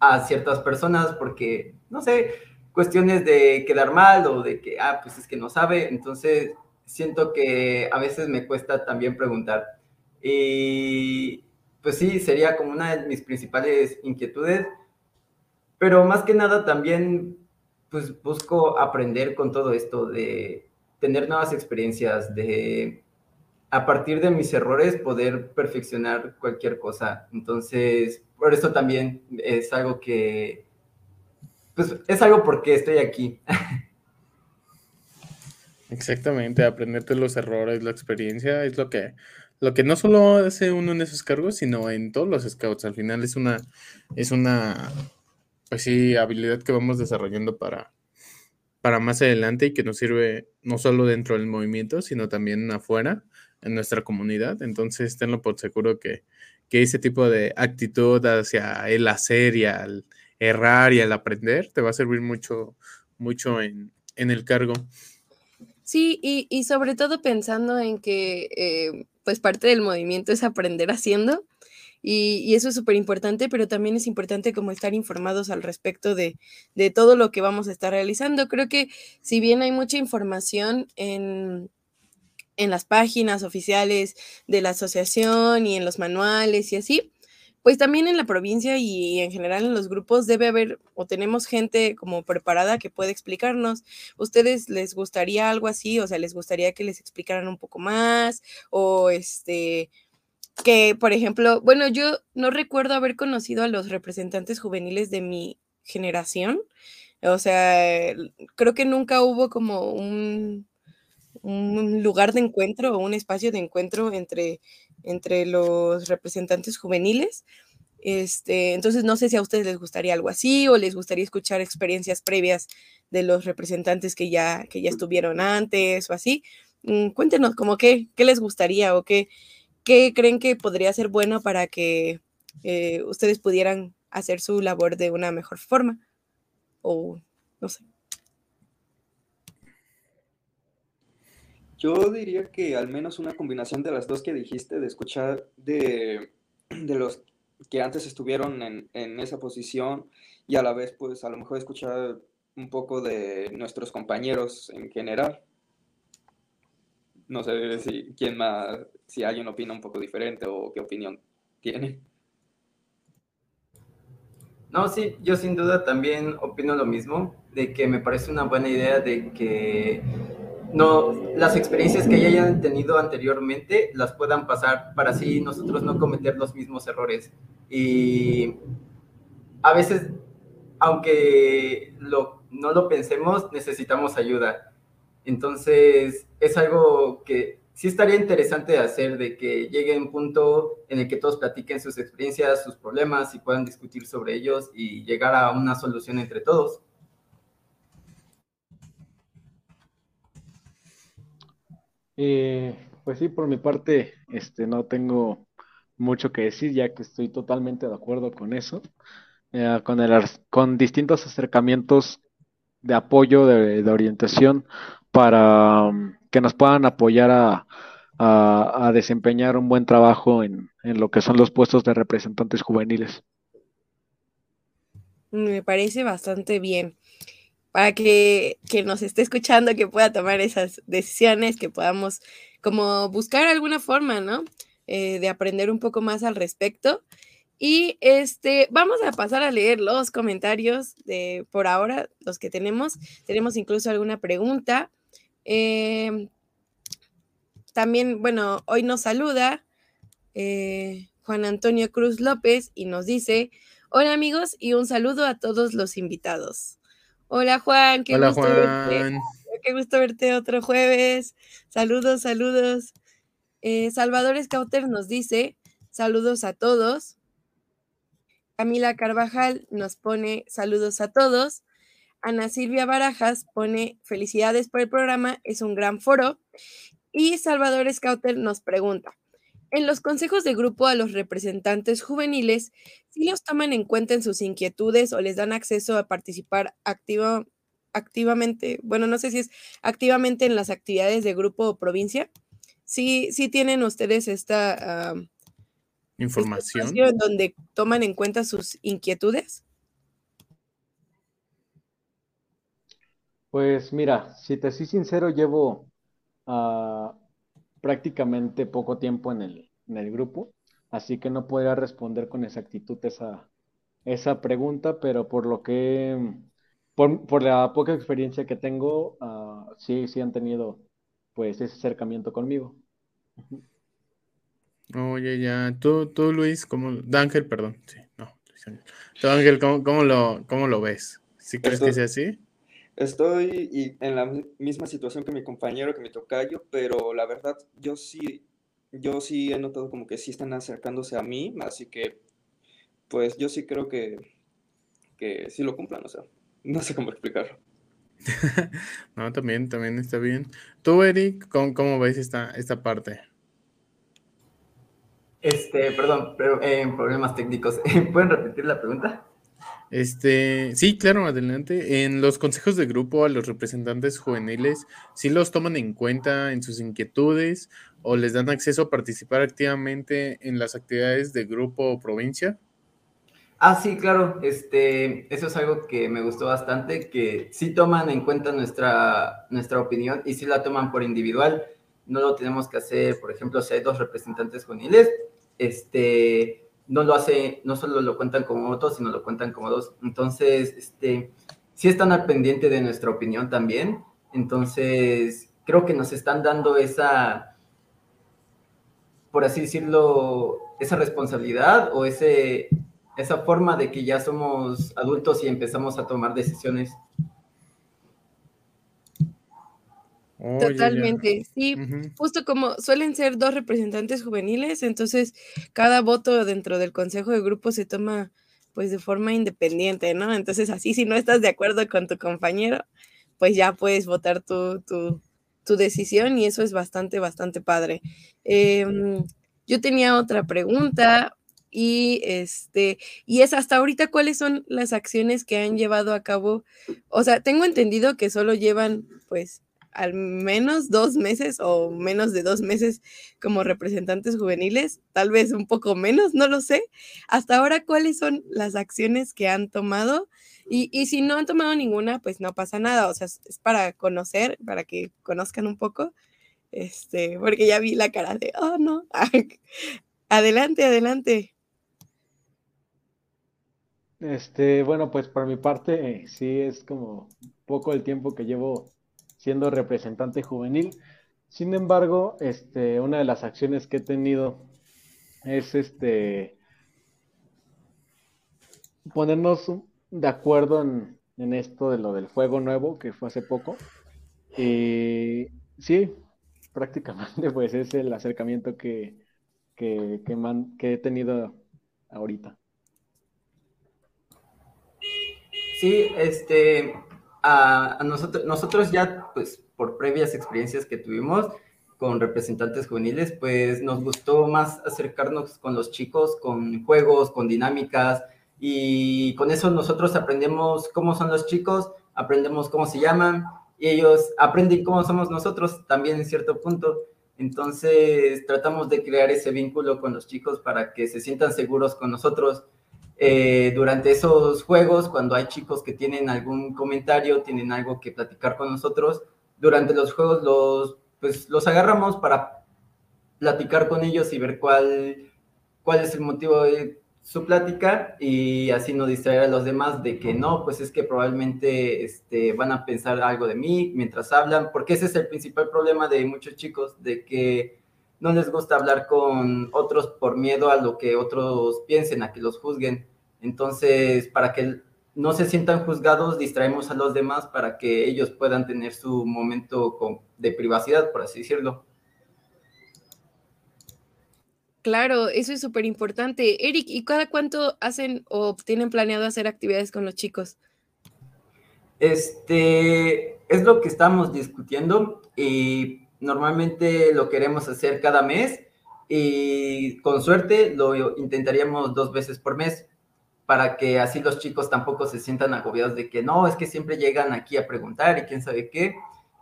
a ciertas personas porque, no sé, cuestiones de quedar mal o de que, ah, pues es que no sabe. Entonces, siento que a veces me cuesta también preguntar. Y pues sí, sería como una de mis principales inquietudes, pero más que nada también pues busco aprender con todo esto, de tener nuevas experiencias, de a partir de mis errores poder perfeccionar cualquier cosa. Entonces, por eso también es algo que, pues es algo porque estoy aquí. <laughs> Exactamente, aprenderte los errores, la experiencia es lo que lo que no solo hace uno en esos cargos, sino en todos los scouts. Al final es una, es una, pues sí, habilidad que vamos desarrollando para, para más adelante y que nos sirve no solo dentro del movimiento, sino también afuera, en nuestra comunidad. Entonces, tenlo por seguro que, que ese tipo de actitud hacia el hacer y al errar y al aprender te va a servir mucho, mucho en, en el cargo. Sí, y, y, sobre todo pensando en que eh, pues parte del movimiento es aprender haciendo. Y, eso es súper importante, pero también es importante como estar informados al respecto de, de, todo lo que vamos a estar realizando. Creo que si bien hay mucha información en, en las páginas oficiales de la asociación y en los manuales y así, pues también en la provincia y en general en los grupos debe haber o tenemos gente como preparada que puede explicarnos. ¿Ustedes les gustaría algo así? O sea, ¿les gustaría que les explicaran un poco más? O este, que por ejemplo, bueno, yo no recuerdo haber conocido a los representantes juveniles de mi generación. O sea, creo que nunca hubo como un, un lugar de encuentro o un espacio de encuentro entre entre los representantes juveniles. Este, entonces, no sé si a ustedes les gustaría algo así o les gustaría escuchar experiencias previas de los representantes que ya, que ya estuvieron antes o así. Mm, cuéntenos, como qué, qué les gustaría o qué, qué creen que podría ser bueno para que eh, ustedes pudieran hacer su labor de una mejor forma. O no sé. Yo diría que al menos una combinación de las dos que dijiste, de escuchar de, los que antes estuvieron en, esa posición y a la vez, pues a lo mejor escuchar un poco de nuestros compañeros en general. No sé si quién más, si alguien opina un poco diferente o qué opinión tiene. No, sí, yo sin duda también opino lo mismo, de que me parece una buena idea de que no, las experiencias que ya hayan tenido anteriormente las puedan pasar para así nosotros no cometer los mismos errores. Y a veces, aunque lo, no lo pensemos, necesitamos ayuda. Entonces, es algo que sí estaría interesante hacer, de que llegue un punto en el que todos platiquen sus experiencias, sus problemas y puedan discutir sobre ellos y llegar a una solución entre todos. Eh, pues sí, por mi parte, este, no tengo mucho que decir, ya que estoy totalmente de acuerdo con eso. eh, con, el, con distintos acercamientos de apoyo, de, orientación, para um, que nos puedan apoyar a, a, desempeñar un buen trabajo en, en lo que son los puestos de representantes juveniles. Me parece bastante bien para que, que, nos esté escuchando, que pueda tomar esas decisiones, que podamos como buscar alguna forma, ¿no? Eh, de aprender un poco más al respecto. Y este, vamos a pasar a leer los comentarios de por ahora, los que tenemos. Tenemos incluso alguna pregunta. Em, también, bueno, hoy nos saluda eh, Juan Antonio Cruz López y nos dice, hola amigos y un saludo a todos los invitados. Hola Juan, qué hola, gusto Juan. verte. Qué gusto verte otro jueves. Saludos, saludos. Eh, Salvador Scouter nos dice, saludos a todos. Camila Carvajal nos pone saludos a todos. Ana Silvia Barajas pone felicidades por el programa, es un gran foro. Y Salvador Scouter nos pregunta, en los consejos de grupo a los representantes juveniles, ¿si los toman en cuenta en sus inquietudes o les dan acceso a participar activamente? Bueno, no sé si es activamente en las actividades de grupo o provincia. Sí, sí tienen ustedes esta información donde toman en cuenta sus inquietudes. Pues mira, si te soy sincero, llevo uh, prácticamente poco tiempo en el, en el, grupo, así que no podría responder con exactitud esa, esa pregunta, pero por lo que, por, por la poca experiencia que tengo, uh, sí, sí han tenido pues ese acercamiento conmigo. Oye, ya, tú, tú Luis, ¿cómo, Ángel, perdón, sí, no, Tú Ángel, ¿cómo, cómo lo, cómo lo ves? ¿Sí crees que sea así? Estoy en la misma situación que mi compañero, que mi tocayo, pero la verdad, yo sí, yo sí he notado como que sí están acercándose a mí, así que, pues yo sí creo que, que sí lo cumplan, o sea, <laughs> no sé cómo explicarlo. <laughs> no, también, también está bien. Tú, Eric, ¿cómo, cómo ves esta, esta parte? Este, perdón, pero eh, problemas técnicos. <laughs> ¿Pueden repetir la pregunta? Este, sí, claro, adelante. En los consejos de grupo a los representantes juveniles, ¿sí los toman en cuenta en sus inquietudes o les dan acceso a participar activamente en las actividades de grupo o provincia? Ah, sí, claro. Este, eso es algo que me gustó bastante, que sí toman en cuenta nuestra, nuestra opinión y sí la toman por individual. No lo tenemos que hacer, por ejemplo, si hay dos representantes juveniles, este, no lo hace, no solo lo cuentan como otros, sino lo cuentan como dos. Entonces, este, sí están al pendiente de nuestra opinión también. Entonces, creo que nos están dando esa, por así decirlo, esa responsabilidad o ese, esa forma de que ya somos adultos y empezamos a tomar decisiones. Totalmente, sí, justo como suelen ser dos representantes juveniles, entonces cada voto dentro del consejo de grupo se toma pues de forma independiente, ¿no? Entonces así si no estás de acuerdo con tu compañero, pues ya puedes votar tu, tu, tu decisión y eso es bastante, bastante padre. Em, yo tenía otra pregunta y este, y es hasta ahorita cuáles son las acciones que han llevado a cabo. O sea, tengo entendido que solo llevan pues al menos dos meses o menos de dos meses como representantes juveniles, tal vez un poco menos, no lo sé. Hasta ahora, ¿cuáles son las acciones que han tomado? Y, si no han tomado ninguna, pues no pasa nada, o sea, es para conocer, para que conozcan un poco, este, porque ya vi la cara de, oh, no, <laughs> adelante, adelante. Este, bueno, pues por mi parte, sí es como poco el tiempo que llevo siendo representante juvenil. Sin embargo, este, una de las acciones que he tenido es este ponernos de acuerdo en, esto de lo del fuego nuevo que fue hace poco. Y sí, prácticamente <laughs> pues es el acercamiento que, que, que he tenido ahorita. Sí, este, a, nosotros, nosotros ya, pues, por previas experiencias que tuvimos con representantes juveniles, pues nos gustó más acercarnos con los chicos, con juegos, con dinámicas, y con eso nosotros aprendemos cómo son los chicos, aprendemos cómo se llaman y ellos aprenden cómo somos nosotros también en cierto punto. Entonces tratamos de crear ese vínculo con los chicos para que se sientan seguros con nosotros. Eh, durante esos juegos, cuando hay chicos que tienen algún comentario, tienen algo que platicar con nosotros, durante los juegos los, pues, los agarramos para platicar con ellos y ver cuál, cuál es el motivo de su plática y así no distraer a los demás de que no, pues es que probablemente este, van a pensar algo de mí mientras hablan, porque ese es el principal problema de muchos chicos, de que no les gusta hablar con otros por miedo a lo que otros piensen, a que los juzguen. Entonces, para que no se sientan juzgados, distraemos a los demás para que ellos puedan tener su momento de privacidad, por así decirlo. Claro, eso es súper importante. Eric, ¿y cada cuánto hacen o tienen planeado hacer actividades con los chicos? Este es lo que estamos discutiendo y normalmente lo queremos hacer cada mes y con suerte lo intentaríamos dos veces por mes para que así los chicos tampoco se sientan agobiados de que no, es que siempre llegan aquí a preguntar y quién sabe qué.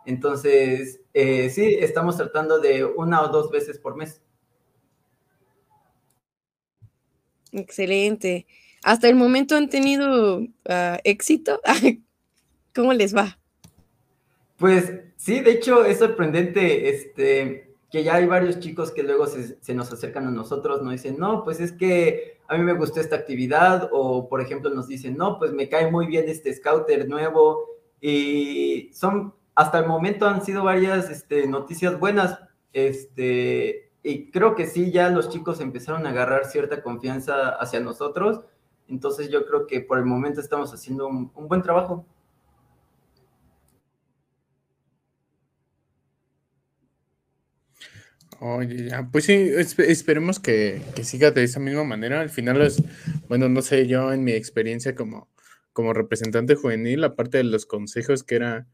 Entonces, eh, sí, estamos tratando de una o dos veces por mes. Excelente. ¿Hasta el momento han tenido ah, éxito? <laughs> ¿Cómo les va? Pues sí, de hecho es sorprendente este, que ya hay varios chicos que luego se, nos acercan a nosotros, nos dicen, no, pues es que a mí me gustó esta actividad, o por ejemplo nos dicen, no, pues me cae muy bien este scouter nuevo, y son, hasta el momento han sido varias este, noticias buenas, este, y creo que sí, ya los chicos empezaron a agarrar cierta confianza hacia nosotros. Entonces yo creo que por el momento estamos haciendo un, buen trabajo. Oye, ya, pues sí, esperemos que, siga de esa misma manera. Al final es, bueno, no sé, yo en mi experiencia como, como representante juvenil, aparte de los consejos que era,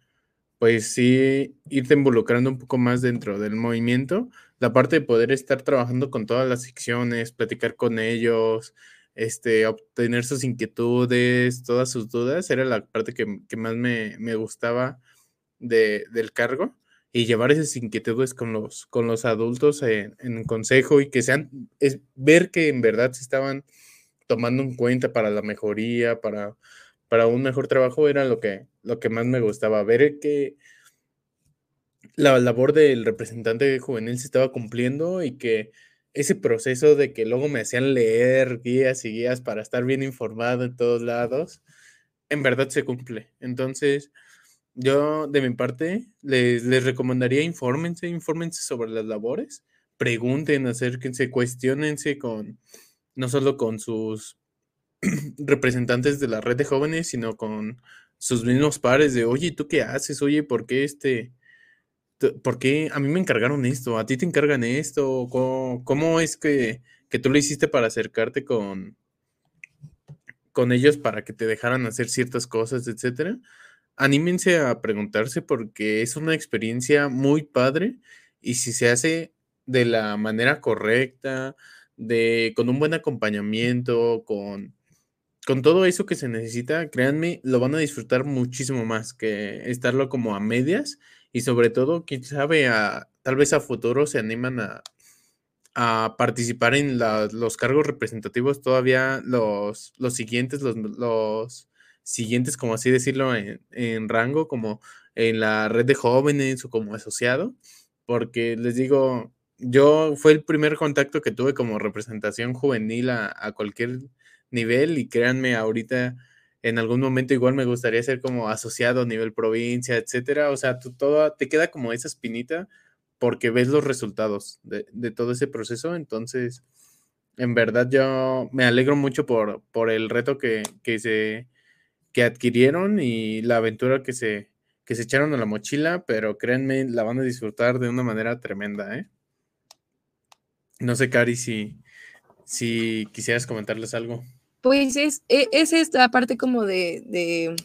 pues sí, irte involucrando un poco más dentro del movimiento, la parte de poder estar trabajando con todas las secciones, platicar con ellos, este, obtener sus inquietudes, todas sus dudas, era la parte que, más me, gustaba del cargo y llevar esas inquietudes con los, con los adultos en, en consejo y que sean, es ver que en verdad se estaban tomando en cuenta para la mejoría, para, para un mejor trabajo, era lo que, lo que más me gustaba, ver que la labor del representante juvenil se estaba cumpliendo y que ese proceso de que luego me hacían leer guías y guías para estar bien informado en todos lados, en verdad se cumple. Entonces, yo de mi parte les, les recomendaría infórmense, infórmense sobre las labores, pregunten, acérquense, cuestionense con, no solo con sus <clears throat> representantes de la red de jóvenes, sino con sus mismos pares de, oye, ¿tú qué haces? Oye, ¿por qué este ¿por qué a mí me encargaron esto? ¿A ti te encargan esto? ¿Cómo, es que, tú lo hiciste para acercarte con, con ellos para que te dejaran hacer ciertas cosas, etcétera? Anímense a preguntarse porque es una experiencia muy padre y si se hace de la manera correcta, de, con un buen acompañamiento, con, con todo eso que se necesita, créanme, lo van a disfrutar muchísimo más que estarlo como a medias y sobre todo, quién sabe, a, tal vez a futuro se animan a, participar en los cargos representativos todavía los, los siguientes, los, los siguientes, como así decirlo, en, en, rango, como en la red de jóvenes o como asociado, porque les digo, yo fue el primer contacto que tuve como representación juvenil a, a cualquier nivel y créanme, ahorita en algún momento igual me gustaría ser como asociado a nivel provincia, etcétera. O sea, todo, te queda como esa espinita porque ves los resultados de, todo ese proceso. Entonces, en verdad yo me alegro mucho por, por el reto que, se que adquirieron y la aventura que se, que se echaron a la mochila, pero créanme, la van a disfrutar de una manera tremenda, ¿eh? No sé, Cari, si, si quisieras comentarles algo. Pues es, e, es esta parte como de,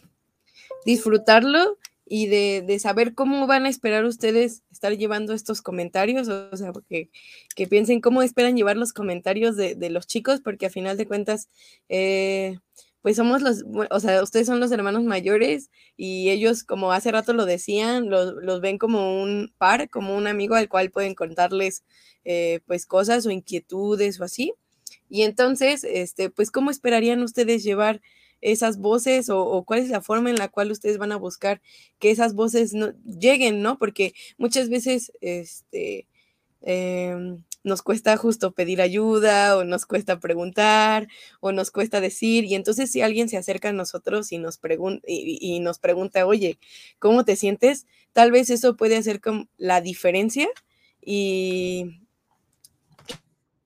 disfrutarlo y de, saber cómo van a esperar ustedes estar llevando estos comentarios, o sea, porque, que piensen cómo esperan llevar los comentarios de, los chicos, porque a final de cuentas, eh, pues somos los, o sea, ustedes son los hermanos mayores y ellos, como hace rato lo decían, los, ven como un par, como un amigo al cual pueden contarles eh, pues cosas o inquietudes o así. Y entonces, este, pues, ¿cómo esperarían ustedes llevar esas voces o, cuál es la forma en la cual ustedes van a buscar que esas voces no, lleguen, ¿no? Porque muchas veces este, em, nos cuesta justo pedir ayuda o nos cuesta preguntar o nos cuesta decir y entonces si alguien se acerca a nosotros y nos, pregunta y, nos pregunta, oye, ¿cómo te sientes? Tal vez eso puede hacer la diferencia y,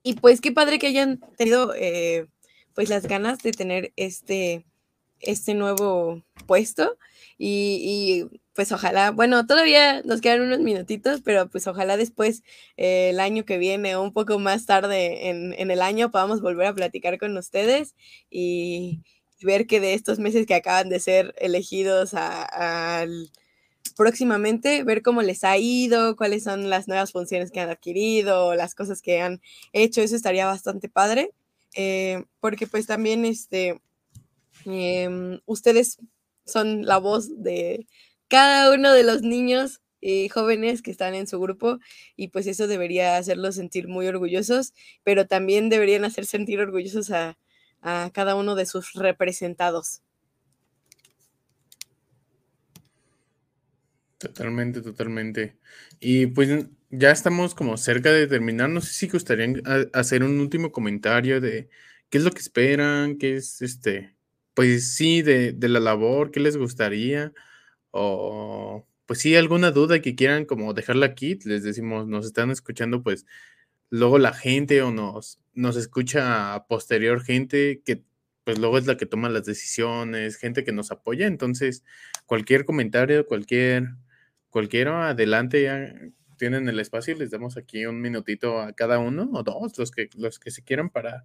y pues qué padre que hayan tenido... Eh, pues las ganas de tener este, este nuevo puesto y, pues ojalá, bueno, todavía nos quedan unos minutitos, pero pues ojalá después, eh, el año que viene o un poco más tarde en, el año, podamos volver a platicar con ustedes y, ver que de estos meses que acaban de ser elegidos al próximamente, ver cómo les ha ido, cuáles son las nuevas funciones que han adquirido, las cosas que han hecho, eso estaría bastante padre. Eh, porque pues también este, em, ustedes son la voz de cada uno de los niños y jóvenes que están en su grupo y pues eso debería hacerlos sentir muy orgullosos, pero también deberían hacer sentir orgullosos a, a cada uno de sus representados. Totalmente, totalmente. Y pues ya estamos como cerca de terminar. No sé si gustarían hacer un último comentario de qué es lo que esperan, qué es este, pues sí, de, la labor, qué les gustaría, o pues sí, alguna duda que quieran como dejarla aquí, les decimos, nos están escuchando, pues luego la gente o nos, nos escucha posterior gente que pues luego es la que toma las decisiones, gente que nos apoya, entonces cualquier comentario, cualquier, cualquiera, adelante, ya tienen el espacio y les damos aquí un minutito a cada uno o dos, los que, los que se quieran para,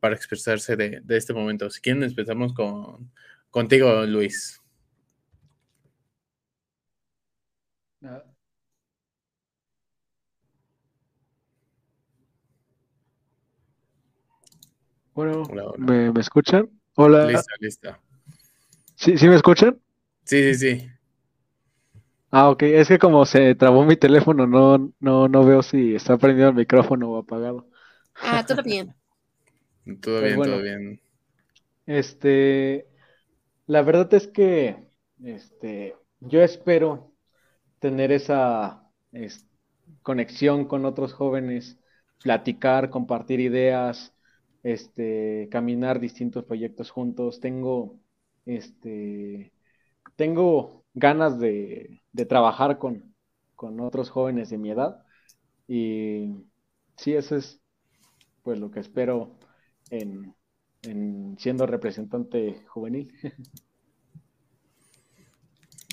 para expresarse de, este momento. Si quieren, empezamos con, contigo, Luis. Bueno, ¿me, ¿me, escuchan? Hola. Lista, lista. ¿Sí, ¿Sí me escuchan? Sí, sí, sí. Ah, ok. Es que como se trabó mi teléfono, no, no, no veo si está prendido el micrófono o apagado. Ah, todo bien. <laughs> todo pues bien, todo bien. Este, la verdad es que, este, yo espero tener esa conexión con otros jóvenes, platicar, compartir ideas, este, caminar distintos proyectos juntos. Tengo, este, tengo ganas de, trabajar con, otros jóvenes de mi edad. Y sí, eso es pues lo que espero en, siendo representante juvenil. <laughs>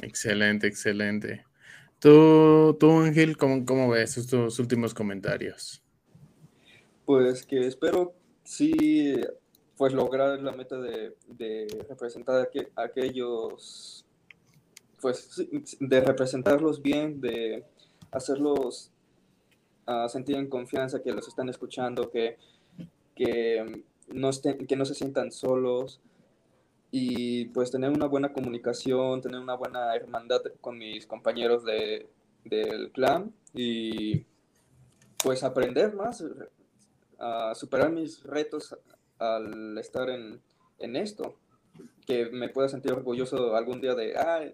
Excelente, excelente. Tú, tú Ángel, ¿cómo, ¿cómo, ves estos últimos comentarios? Pues que espero sí, pues lograr la meta de, representar a, aquellos pues, de representarlos bien, de hacerlos uh, sentir en confianza que los están escuchando, que, que, no estén, que no se sientan solos y pues tener una buena comunicación, tener una buena hermandad con mis compañeros de, del clan y pues aprender más, a superar mis retos al estar en, en esto que me pueda sentir orgulloso algún día de, ah,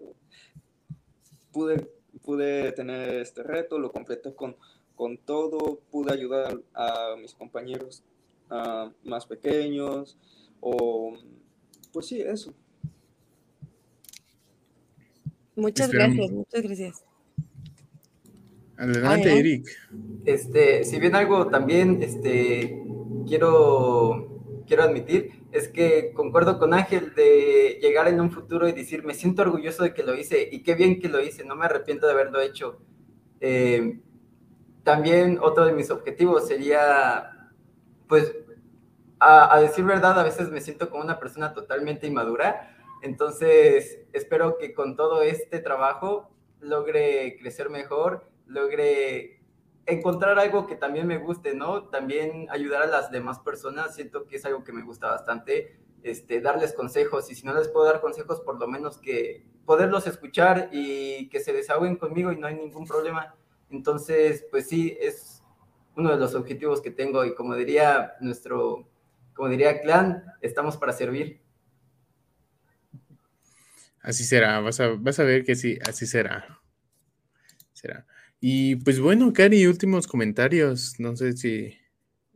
pude, pude tener este reto, lo completé con, con todo, pude ayudar a mis compañeros más pequeños, o pues sí, eso. Muchas gracias, muchas gracias. Adelante, Eric. Este, si bien algo también, este, quiero, quiero admitir, es que concuerdo con Ángel de llegar en un futuro y decir, me siento orgulloso de que lo hice y qué bien que lo hice, no me arrepiento de haberlo hecho. Eh, también otro de mis objetivos sería, pues, a, decir verdad, a veces me siento como una persona totalmente inmadura, Entonces, espero que con todo este trabajo logre crecer mejor, logre encontrar algo que también me guste, ¿no? También ayudar a las demás personas, siento que es algo que me gusta bastante, este, darles consejos y si no les puedo dar consejos, por lo menos que poderlos escuchar y que se desahoguen conmigo y no hay ningún problema. Entonces, pues sí, es uno de los objetivos que tengo y como diría nuestro, como diría Clan, estamos para servir. Así será, vas a, vas a ver que sí, así será. Será. Y pues bueno, Cari, últimos comentarios. No sé si,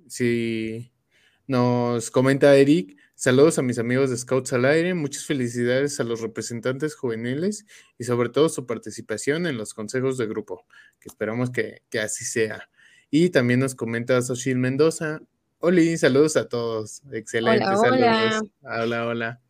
si nos comenta Eric. Saludos a mis amigos de Scouts al Aire, muchas felicidades a los representantes juveniles y sobre todo su participación en los consejos de grupo, que esperamos que, así sea. Y también nos comenta Soshil Mendoza. Hola, saludos a todos. Excelente, hola, saludos. Hola, hola.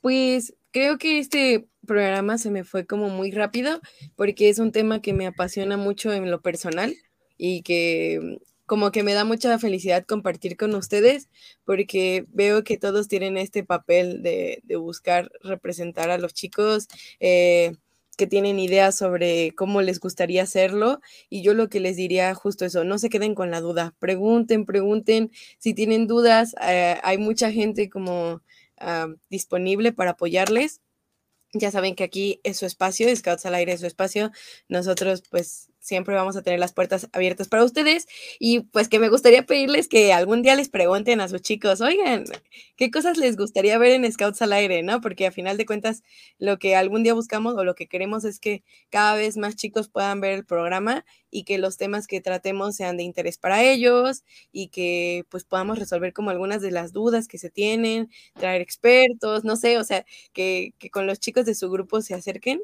Pues creo que este programa se me fue como muy rápido porque es un tema que me apasiona mucho en lo personal y que como que me da mucha felicidad compartir con ustedes porque veo que todos tienen este papel de, buscar representar a los chicos. Eh, que tienen ideas sobre cómo les gustaría hacerlo y yo lo que les diría justo eso, no se queden con la duda, pregunten, pregunten, si tienen dudas, eh, hay mucha gente como ah, disponible para apoyarles. Ya saben que aquí es su espacio, Scouts al aire es su espacio. Nosotros pues siempre vamos a tener las puertas abiertas para ustedes y pues que me gustaría pedirles que algún día les pregunten a sus chicos, oigan, ¿qué cosas les gustaría ver en Scouts al aire? ¿no? Porque a final de cuentas lo que algún día buscamos o lo que queremos es que cada vez más chicos puedan ver el programa y que los temas que tratemos sean de interés para ellos y que pues podamos resolver como algunas de las dudas que se tienen, traer expertos, no sé, o sea, que, que con los chicos de su grupo se acerquen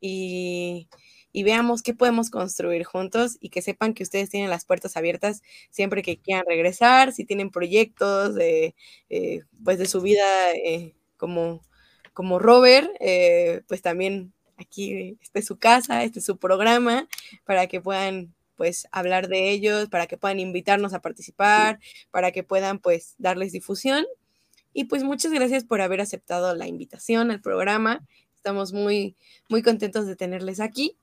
y y veamos qué podemos construir juntos y que sepan que ustedes tienen las puertas abiertas siempre que quieran regresar, si tienen proyectos de, eh, pues de su vida eh, como, como Robert, eh, pues también aquí este es su casa, este es su programa, para que puedan pues hablar de ellos, para que puedan invitarnos a participar, para que puedan pues darles difusión. Y pues muchas gracias por haber aceptado la invitación al programa. Estamos muy, muy contentos de tenerles aquí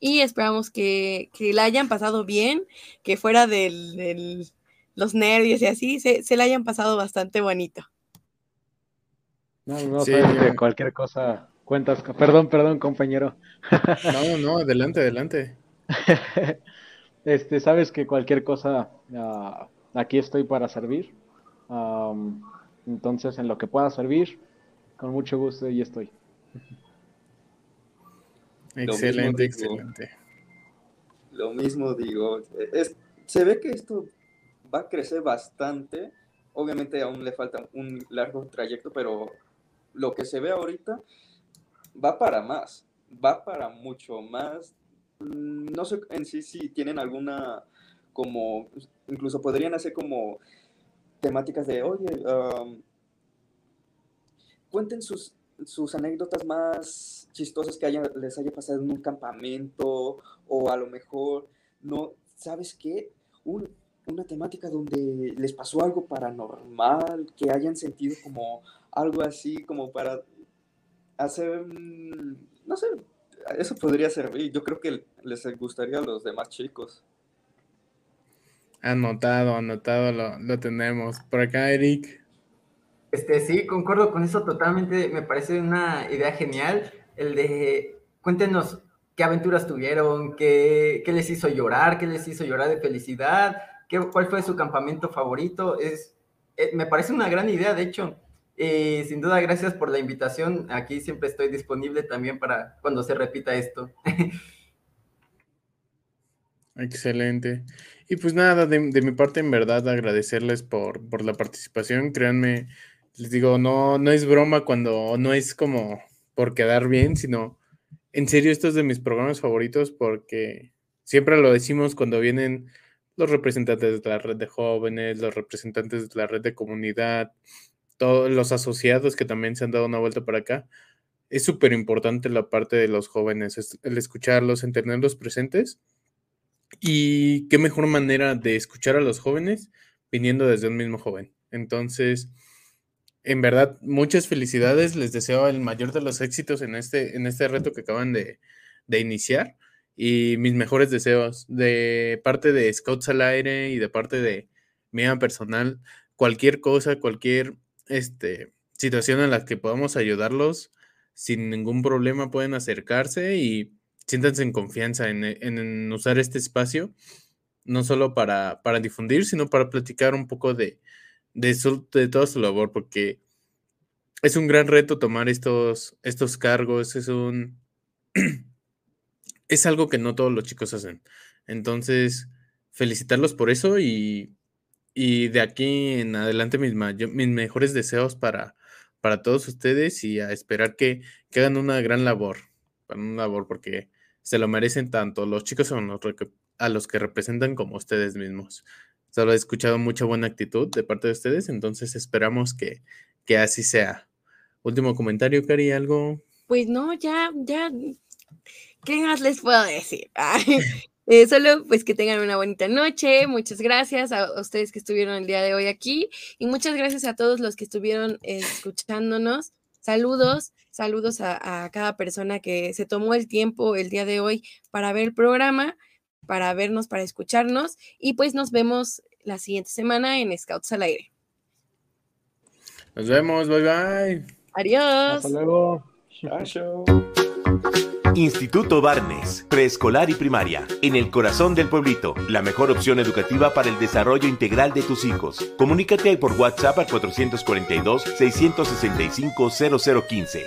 y esperamos que, la hayan pasado bien, que fuera de los nervios y así, se, la hayan pasado bastante bonito. No, no, sí, cualquier cosa cuentas. Perdón, perdón, compañero. No, no, adelante, adelante. <laughs> Este, sabes que cualquier cosa, ah, aquí estoy para servir. entonces, en lo que pueda servir, con mucho gusto, y estoy. <laughs> Excelente, excelente. lo mismo digo. Es, se ve que esto va a crecer bastante. Obviamente aún le falta un largo trayecto, pero lo que se ve ahorita va para más, va para mucho más. Mm, no sé en sí si tienen alguna como, incluso podrían hacer como temáticas de, oye, cuenten sus sus anécdotas más chistosas que haya, les haya pasado en un campamento o a lo mejor, no, ¿sabes qué? una temática donde les pasó algo paranormal, que hayan sentido como algo así, como para hacer, no sé, eso podría servir. Yo creo que les gustaría a los demás chicos. Anotado, anotado, lo, lo tenemos. Por acá, Eric. Este, sí, concuerdo con eso totalmente. Me parece una idea genial. El de cuéntenos qué aventuras tuvieron, qué, qué les hizo llorar, qué les hizo llorar de felicidad, qué, cuál fue su campamento favorito. Es, eh, me parece una gran idea, de hecho. Y sin duda, gracias por la invitación. Aquí siempre estoy disponible también para cuando se repita esto. <laughs> Excelente. Y pues nada, de, de, mi parte, en verdad, agradecerles por, por la participación. Créanme, les digo, no, no es broma cuando no es como por quedar bien, sino en serio, esto es de mis programas favoritos porque siempre lo decimos cuando vienen los representantes de la red de jóvenes, los representantes de la red de comunidad, todos los asociados que también se han dado una vuelta para acá. Es súper importante la parte de los jóvenes, el escucharlos, en tenerlos presentes. Y qué mejor manera de escuchar a los jóvenes viniendo desde un mismo joven. Entonces, en verdad, muchas felicidades. Les deseo el mayor de los éxitos en este, en este reto que acaban de, de iniciar. Y mis mejores deseos de parte de Scouts al Aire y de parte de mía personal. Cualquier cosa, cualquier este, situación en la que podamos ayudarlos, sin ningún problema pueden acercarse y siéntanse en confianza en, en usar este espacio, no solo para, para difundir, sino para platicar un poco de, de, de toda su labor, porque es un gran reto tomar estos, estos cargos, es un... <clears throat> es algo que no todos los chicos hacen. Entonces, felicitarlos por eso y, y de aquí en adelante mis, mis mejores deseos para, para todos ustedes y a esperar que, que hagan una gran labor, una labor porque se lo merecen tanto los chicos a los que representan como ustedes mismos. Solo he escuchado mucha buena actitud de parte de ustedes, entonces esperamos que, que así sea. Último comentario, Cari, ¿algo? Pues no, ya, ya, ¿qué más les puedo decir? <laughs> Eh, solo pues que tengan una bonita noche. Muchas gracias a ustedes que estuvieron el día de hoy aquí y muchas gracias a todos los que estuvieron escuchándonos. Saludos, saludos a, a, cada persona que se tomó el tiempo el día de hoy para ver el programa para vernos, para escucharnos y pues nos vemos la siguiente semana en Scouts al Aire. Nos vemos, bye bye. Adiós. Hasta luego. Chao. Instituto Barnes, preescolar y primaria, en el corazón del pueblito, la mejor opción educativa para el desarrollo integral de tus hijos. Comunícate por WhatsApp al 442-665-0015.